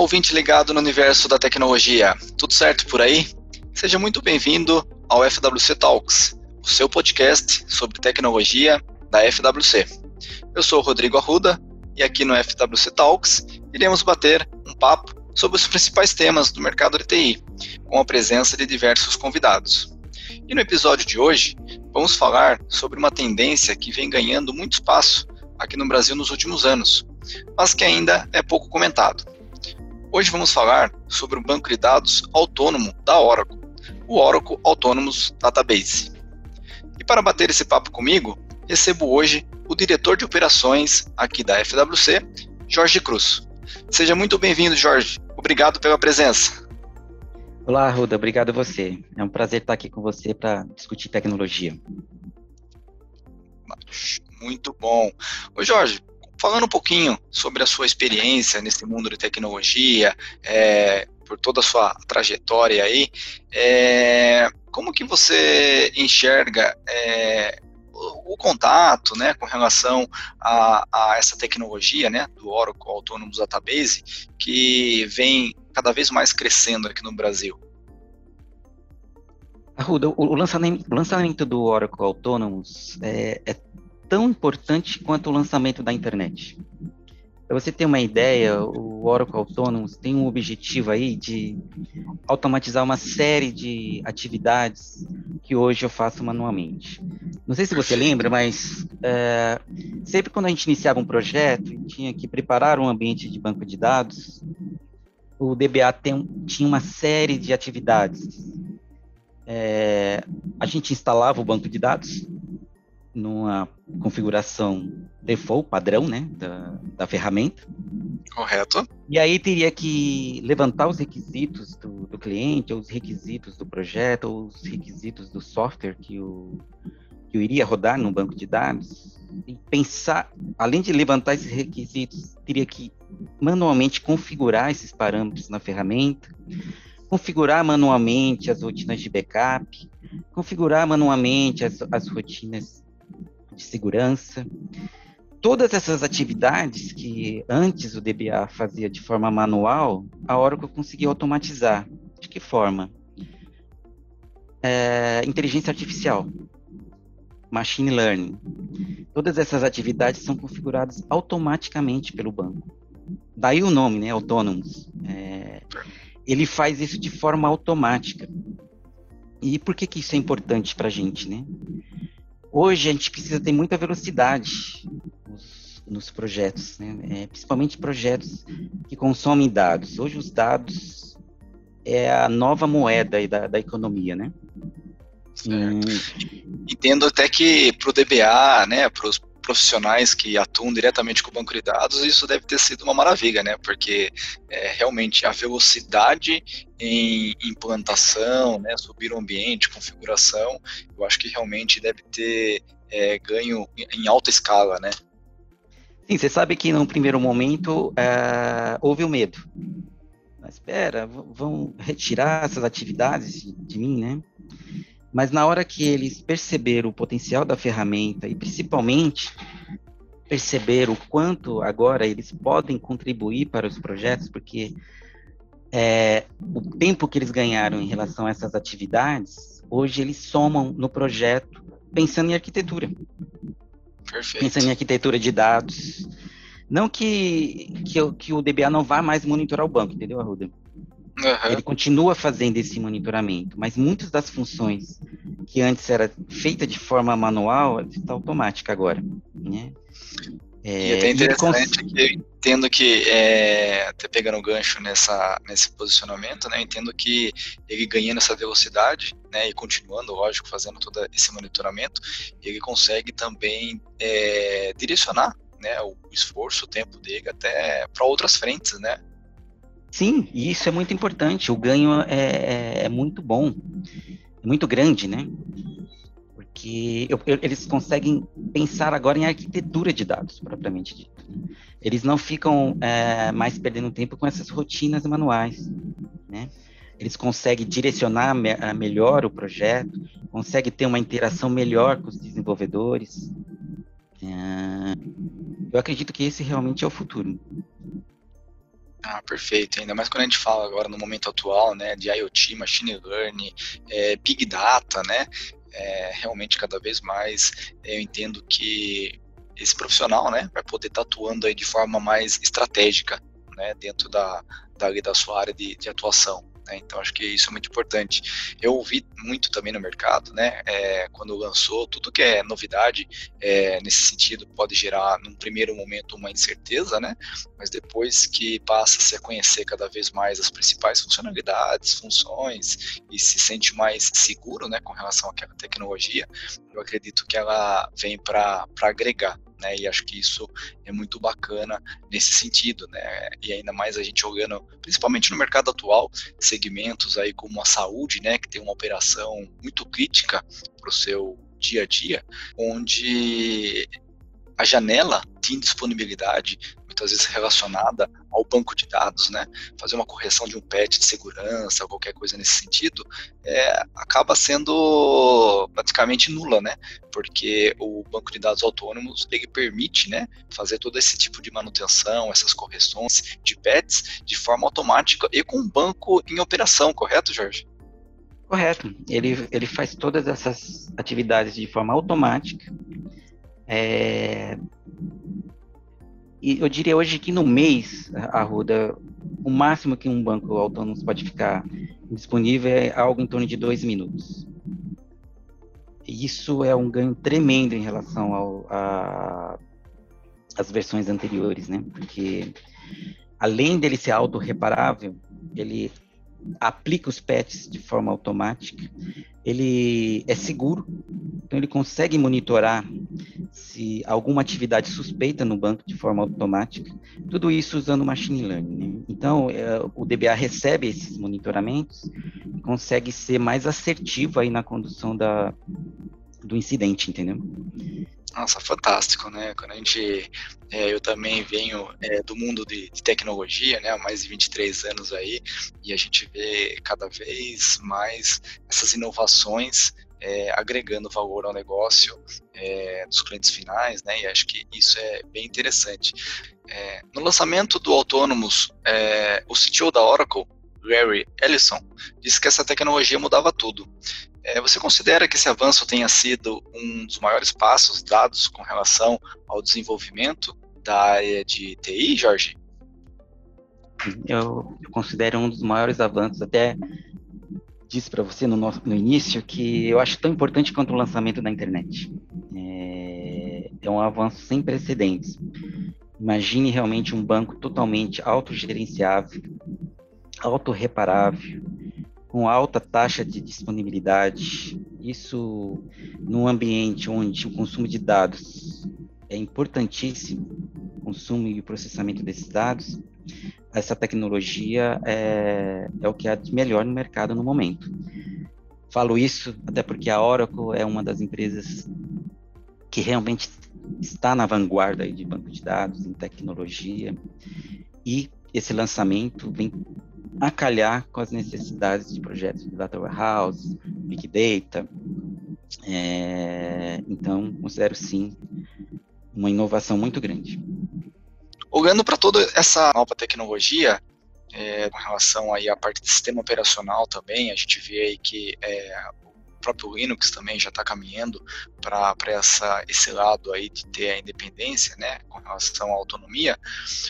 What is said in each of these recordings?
ouvinte ligado no universo da tecnologia. Tudo certo por aí? Seja muito bem-vindo ao FWC Talks, o seu podcast sobre tecnologia da FWC. Eu sou o Rodrigo Arruda e aqui no FWC Talks iremos bater um papo sobre os principais temas do mercado de TI, com a presença de diversos convidados. E no episódio de hoje, vamos falar sobre uma tendência que vem ganhando muito espaço aqui no Brasil nos últimos anos, mas que ainda é pouco comentado. Hoje vamos falar sobre o banco de dados autônomo da Oracle, o Oracle Autonomous Database. E para bater esse papo comigo, recebo hoje o diretor de operações aqui da FWC, Jorge Cruz. Seja muito bem-vindo, Jorge. Obrigado pela presença. Olá, Ruda. Obrigado a você. É um prazer estar aqui com você para discutir tecnologia. Muito bom. Ô Jorge, falando um pouquinho sobre a sua experiência nesse mundo de tecnologia, é, por toda a sua trajetória aí, é, como que você enxerga é, o, o, contato, né, com relação a, a, essa tecnologia, né, do Oracle Autonomous Database, que vem cada vez mais crescendo aqui no Brasil? Arruda, o, lançamento, o lançamento do Oracle Autonomous é, é tão importante quanto o lançamento da internet. Para você ter uma ideia, o Oracle Autonomous tem um objetivo aí de automatizar uma série de atividades que hoje eu faço manualmente. Não sei se você lembra, mas é, sempre quando a gente iniciava um projeto, tinha que preparar um ambiente de banco de dados, o DBA tem, tinha uma série de atividades. É, a gente instalava o banco de dados, numa configuração default, padrão, né, da, da ferramenta. Correto. E aí teria que levantar os requisitos do, do cliente, ou os requisitos do projeto, ou os requisitos do software que o, que eu iria rodar no banco de dados, e pensar, além de levantar esses requisitos, teria que manualmente configurar esses parâmetros na ferramenta, configurar manualmente as rotinas de backup, configurar manualmente as, as rotinas de segurança. Todas essas atividades que antes o DBA fazia de forma manual, a Oracle conseguiu automatizar. De que forma? É, inteligência artificial, machine learning. Todas essas atividades são configuradas automaticamente pelo banco. Daí o nome, né, autônomos. É, ele faz isso de forma automática. E por que, que isso é importante para a gente, né? Hoje a gente precisa ter muita velocidade nos, nos projetos, né? É, principalmente projetos que consomem dados. Hoje os dados é a nova moeda da, da economia, né? Hum. Entendo até que para o DBA, né, para os profissionais que atuam diretamente com o banco de dados, isso deve ter sido uma maravilha, né? Porque é, realmente a velocidade em implantação, né, subir o ambiente, configuração, eu acho que realmente deve ter é, ganho em alta escala, né? Sim, você sabe que no primeiro momento é, houve o medo. Mas espera, vão retirar essas atividades de, de mim, né? Mas na hora que eles perceberam o potencial da ferramenta e principalmente perceber o quanto agora eles podem contribuir para os projetos, porque é, o tempo que eles ganharam em relação a essas atividades, hoje eles somam no projeto pensando em arquitetura. Perfeito. Pensando em arquitetura de dados. Não que, que, que o DBA não vá mais monitorar o banco, entendeu, Arruda? Uhum. Ele continua fazendo esse monitoramento, mas muitas das funções que antes era feita de forma manual está automática agora, né? É, e até interessante cons... que eu entendo que, é, até pegando o gancho nessa, nesse posicionamento, né, entendo que ele ganhando essa velocidade, né, e continuando, lógico, fazendo todo esse monitoramento, ele consegue também é, direcionar, né, o esforço, o tempo dele até para outras frentes, né, Sim, e isso é muito importante. O ganho é, é, é muito bom, é muito grande, né? Porque eu, eu, eles conseguem pensar agora em arquitetura de dados, propriamente dito. Eles não ficam é, mais perdendo tempo com essas rotinas manuais, né? Eles conseguem direcionar me, melhor o projeto, conseguem ter uma interação melhor com os desenvolvedores. É, eu acredito que esse realmente é o futuro. Ah, perfeito. Ainda mais quando a gente fala agora no momento atual, né, de IoT, machine learning, é, big data, né, é, realmente cada vez mais eu entendo que esse profissional, né, vai poder estar atuando aí de forma mais estratégica, né, dentro da, da, da sua área de, de atuação. Né? Então acho que isso é muito importante. Eu ouvi muito também no mercado, né? É, quando lançou, tudo que é novidade é, nesse sentido pode gerar, num primeiro momento, uma incerteza, né? Mas depois que passa-se a conhecer cada vez mais as principais funcionalidades, funções e se sente mais seguro, né, com relação àquela tecnologia, eu acredito que ela vem para agregar né? E acho que isso é muito bacana nesse sentido, né? E ainda mais a gente jogando, principalmente no mercado atual, segmentos aí como a saúde, né? Que tem uma operação muito crítica para o seu dia a dia, onde a janela de indisponibilidade muitas vezes relacionada ao banco de dados, né? Fazer uma correção de um patch de segurança, qualquer coisa nesse sentido, é, acaba sendo praticamente nula, né? Porque o banco de dados autônomos ele permite, né, fazer todo esse tipo de manutenção, essas correções de patches de forma automática e com o banco em operação, correto, Jorge? Correto. Ele, ele faz todas essas atividades de forma automática. É, e eu diria hoje que no mês, Arruda, o máximo que um banco autônomo pode ficar disponível é algo em torno de dois minutos. Isso é um ganho tremendo em relação ao, versões anteriores, né? Porque além dele ser autorreparável, ele aplica os patches de forma automática, ele é seguro, então ele consegue monitorar se alguma atividade suspeita no banco de forma automática, tudo isso usando machine learning. Né? Então é, o DBA recebe esses monitoramentos e consegue ser mais assertivo aí na condução da, do incidente, entendeu? Nossa, fantástico, né? Quando a gente, é, eu também venho é, do mundo de, de, tecnologia, né? Há mais de 23 anos aí, e a gente vê cada vez mais essas inovações é, agregando valor ao negócio é, dos clientes finais, né? E acho que isso é bem interessante. É, no lançamento do Autonomous, é, o CTO da Oracle, Larry Ellison, disse que essa tecnologia mudava tudo. É, você considera que esse avanço tenha sido um dos maiores passos dados com relação ao desenvolvimento da área de TI, Jorge? Eu, eu considero um dos maiores avanços, até disse para você no, nosso, no início que eu acho tão importante quanto o lançamento da internet. É, é um avanço sem precedentes. Imagine realmente um banco totalmente autogerenciável, autorreparável, com alta taxa de disponibilidade, isso num ambiente onde o consumo de dados é importantíssimo, o consumo e o processamento desses dados, essa tecnologia é, é o que há de melhor no mercado no momento. Falo isso até porque a Oracle é uma das empresas que realmente está na vanguarda de banco de dados, em tecnologia, e esse lançamento vem a calhar com as necessidades de projetos de data warehouse, big data. É, então, considero sim uma inovação muito grande. Olhando para toda essa nova tecnologia, é, com relação aí à parte de sistema operacional também, a gente vê aí que é, próprio Linux também já está caminhando para esse lado aí de ter a independência, né, com relação à autonomia.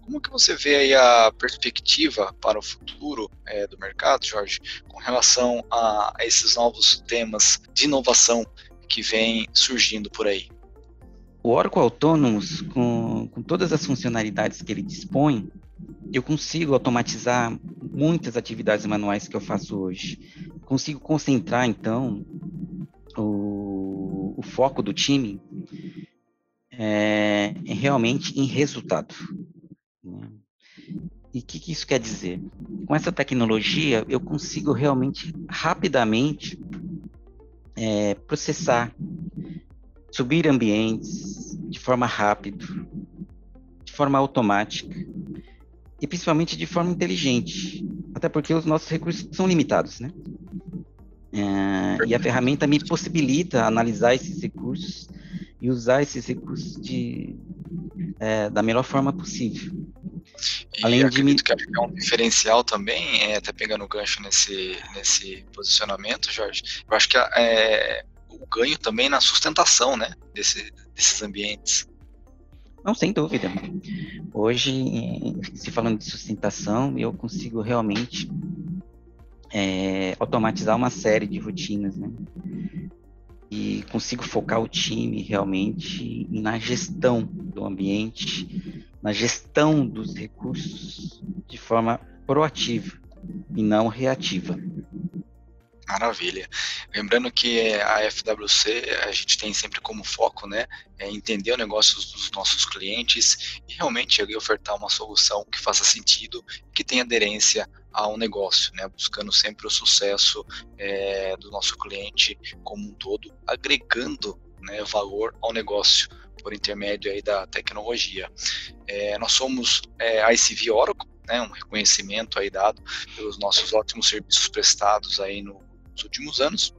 Como que você vê aí a perspectiva para o futuro é, do mercado, Jorge, com relação a, a esses novos temas de inovação que vem surgindo por aí? O Oracle Autonomous, com, com todas as funcionalidades que ele dispõe, eu consigo automatizar muitas atividades manuais que eu faço hoje. Consigo concentrar, então, o, o foco do time é, é realmente em resultado. Né? E o que, que, isso quer dizer? Com essa tecnologia, eu consigo realmente rapidamente é, processar, subir ambientes de forma rápida, de forma automática e principalmente de forma inteligente, até porque os nossos recursos são limitados, né? É, e a ferramenta me possibilita analisar esses recursos e usar esses recursos de, é, da melhor forma possível. E Além de... que é um diferencial também, é, até pegando o gancho nesse, nesse posicionamento, Jorge, eu acho que é, o ganho também na sustentação né, desse, desses ambientes. Não, sem dúvida. Hoje, se falando de sustentação, eu consigo realmente é, automatizar uma série de rotinas, né? E consigo focar o time realmente na gestão do ambiente, na gestão dos recursos de forma proativa e não reativa. Maravilha. Lembrando que a FWC a gente tem sempre como foco, né, é entender o negócio dos nossos clientes e realmente ali ofertar uma solução que faça sentido, que tenha aderência ao negócio, né, buscando sempre o sucesso é, do nosso cliente como um todo, agregando né, valor ao negócio por intermédio aí da tecnologia. É, nós somos é, ICV Oracle, né, um reconhecimento aí dado pelos nossos ótimos serviços prestados aí no nos últimos anos.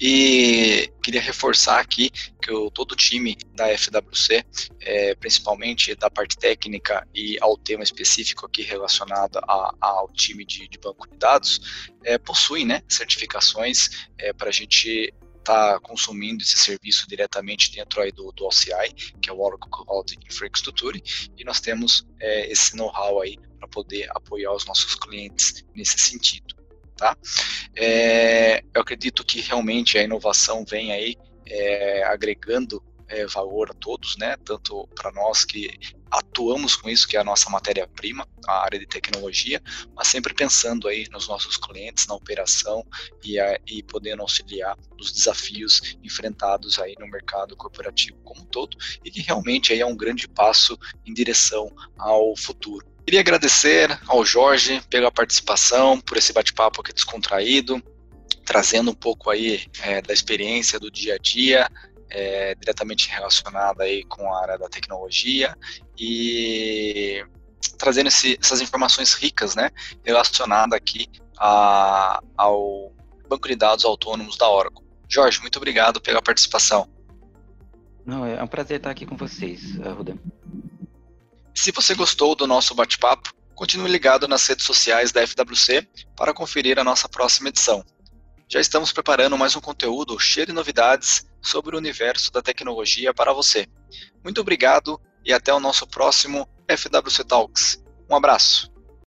E queria reforçar aqui que o, todo o time da FWC, é, principalmente da parte técnica e ao tema específico aqui relacionado a, ao time de, de, banco de dados, é, possui né, certificações é, para a gente estar tá consumindo esse serviço diretamente dentro aí do, do OCI, que é o Oracle Cloud Infrastructure, e nós temos é, esse know-how aí para poder apoiar os nossos clientes nesse sentido tá? É, eu acredito que realmente a inovação vem aí é, agregando é, valor a todos, né? Tanto para nós que atuamos com isso, que é a nossa matéria-prima, a área de tecnologia, mas sempre pensando aí nos nossos clientes, na operação e, a, e podendo auxiliar nos desafios enfrentados aí no mercado corporativo como um todo e que realmente aí é um grande passo em direção ao futuro. Queria agradecer ao Jorge pela participação, por esse bate-papo aqui descontraído, trazendo um pouco aí é, da experiência do dia a dia, é, diretamente relacionada aí com a área da tecnologia e trazendo esse, essas informações ricas, né, relacionadas aqui a, ao banco de dados autônomos da Oracle. Jorge, muito obrigado pela participação. Não, é um prazer estar aqui com vocês, Ruda. Se você gostou do nosso bate-papo, continue ligado nas redes sociais da FWC para conferir a nossa próxima edição. Já estamos preparando mais um conteúdo cheio de novidades sobre o universo da tecnologia para você. Muito obrigado e até o nosso próximo FWC Talks. Um abraço.